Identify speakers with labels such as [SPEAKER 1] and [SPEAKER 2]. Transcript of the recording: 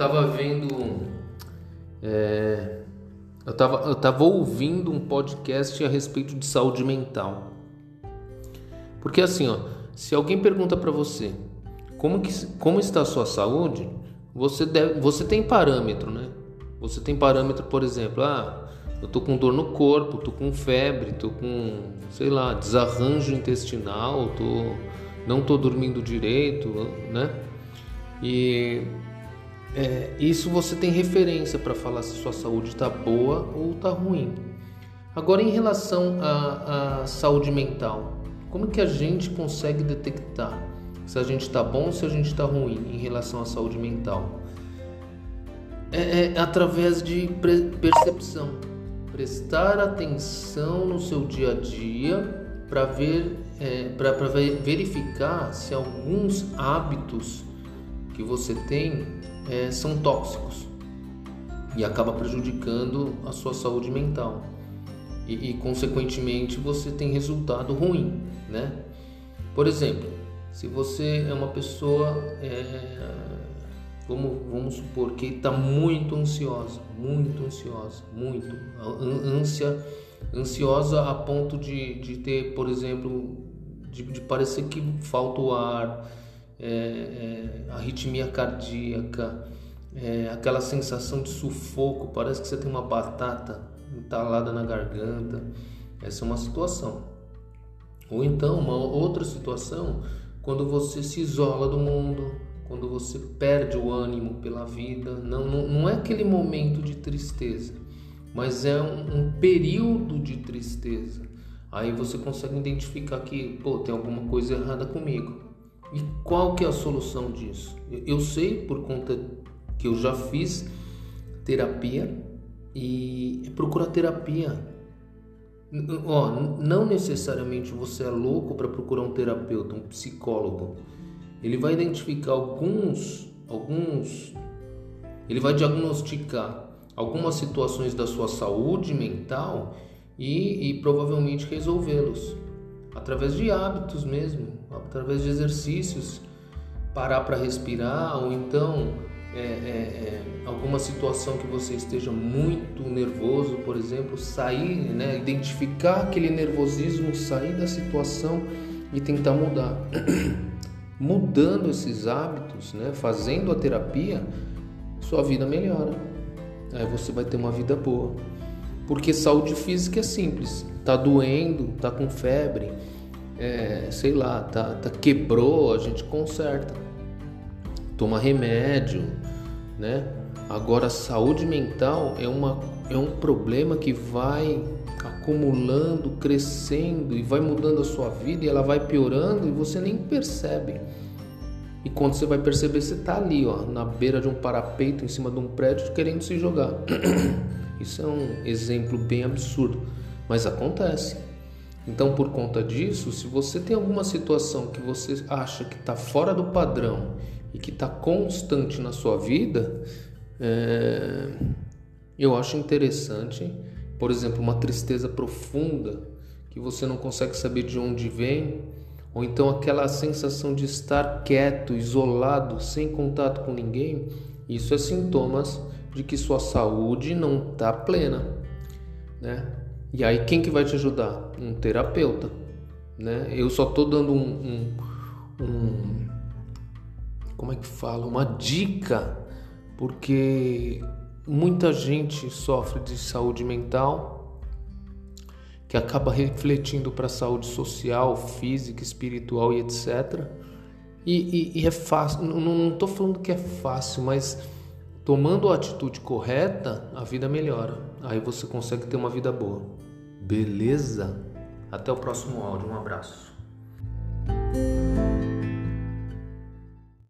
[SPEAKER 1] tava vendo. É, eu, tava, eu tava ouvindo um podcast a respeito de saúde mental. Porque assim, ó, se alguém pergunta para você como, que, como está a sua saúde, você, deve, você tem parâmetro, né? Você tem parâmetro, por exemplo, ah, eu tô com dor no corpo, tô com febre, tô com, sei lá, desarranjo intestinal, tô, não tô dormindo direito, né? E é, isso você tem referência para falar se sua saúde está boa ou está ruim. Agora, em relação à, saúde mental, como que a gente consegue detectar se a gente está bom ou se a gente está ruim em relação à saúde mental? É, é através de percepção, prestar atenção no seu dia a dia para ver, é, para verificar se alguns hábitos que você tem é, são tóxicos e acaba prejudicando a sua saúde mental e, e, consequentemente você tem resultado ruim, né? Por exemplo, se você é uma pessoa, é, vamos, vamos supor que está muito ansiosa, muito ansiosa, muito ânsia, ansiosa a ponto de, de ter, por exemplo, de, de parecer que falta o ar, é, é, arritmia cardíaca, é, aquela sensação de sufoco, parece que você tem uma batata entalada na garganta. Essa é uma situação. Ou então, uma outra situação, quando você se isola do mundo, quando você perde o ânimo pela vida. Não, não, não é aquele momento de tristeza, mas é um, um período de tristeza. Aí você consegue identificar que, pô, tem alguma coisa errada comigo. E qual que é a solução disso? Eu sei por conta que eu já fiz terapia e procurar terapia. Ó, não necessariamente você é louco para procurar um terapeuta, um psicólogo. Ele vai identificar alguns, alguns, ele vai diagnosticar algumas situações da sua saúde mental e, e provavelmente resolvê-los através de hábitos mesmo, através de exercícios, parar para respirar ou então é, é, é, alguma situação que você esteja muito nervoso, por exemplo, sair, né, identificar aquele nervosismo, sair da situação e tentar mudar. Mudando esses hábitos, né, fazendo a terapia, sua vida melhora. Aí você vai ter uma vida boa. Porque saúde física é simples. Tá doendo, tá com febre, é, sei lá, tá, tá quebrou, a gente conserta toma remédio, né? Agora, saúde mental é, uma, é um problema que vai acumulando, crescendo e vai mudando a sua vida e ela vai piorando e você nem percebe. E quando você vai perceber, você está ali, ó, na beira de um parapeito, em cima de um prédio, querendo se jogar. Isso é um exemplo bem absurdo, mas acontece. Então, por conta disso, se você tem alguma situação que você acha que está fora do padrão e que está constante na sua vida, é, eu acho interessante, por exemplo, uma tristeza profunda que você não consegue saber de onde vem, ou então aquela sensação de estar quieto, isolado, sem contato com ninguém, isso é sintomas de que sua saúde não está plena, né? E aí quem que vai te ajudar? Um terapeuta, né? Eu só estou dando um, um, um como é que fala, uma dica, porque muita gente sofre de saúde mental que acaba refletindo para a saúde social, física, espiritual e etc. E, e, e é fácil, não estou falando que é fácil, mas tomando a atitude correta, a vida melhora. Aí você consegue ter uma vida boa. Beleza? Até o próximo áudio. Um abraço.